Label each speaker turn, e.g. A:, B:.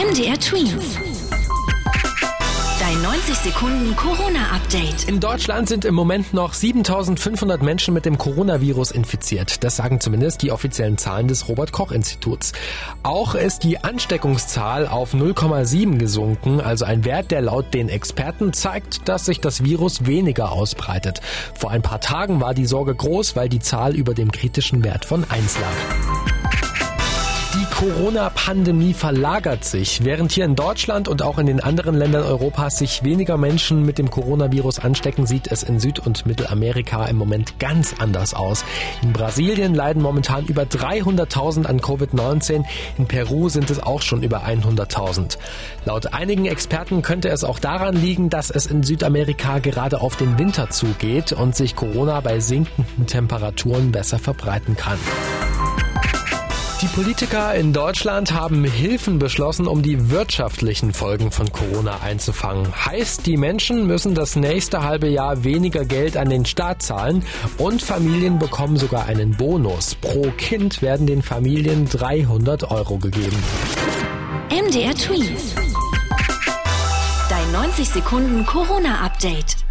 A: MDR Twins. Dein 90 Sekunden Corona-Update.
B: In Deutschland sind im Moment noch 7500 Menschen mit dem Coronavirus infiziert. Das sagen zumindest die offiziellen Zahlen des Robert-Koch-Instituts. Auch ist die Ansteckungszahl auf 0,7 gesunken, also ein Wert, der laut den Experten zeigt, dass sich das Virus weniger ausbreitet. Vor ein paar Tagen war die Sorge groß, weil die Zahl über dem kritischen Wert von 1 lag. Die Corona-Pandemie verlagert sich. Während hier in Deutschland und auch in den anderen Ländern Europas sich weniger Menschen mit dem Coronavirus anstecken, sieht es in Süd- und Mittelamerika im Moment ganz anders aus. In Brasilien leiden momentan über 300.000 an Covid-19. In Peru sind es auch schon über 100.000. Laut einigen Experten könnte es auch daran liegen, dass es in Südamerika gerade auf den Winter zugeht und sich Corona bei sinkenden Temperaturen besser verbreiten kann. Die Politiker in Deutschland haben Hilfen beschlossen, um die wirtschaftlichen Folgen von Corona einzufangen. Heißt, die Menschen müssen das nächste halbe Jahr weniger Geld an den Staat zahlen und Familien bekommen sogar einen Bonus. Pro Kind werden den Familien 300 Euro gegeben.
A: MDR Twins. Dein 90 Sekunden Corona-Update.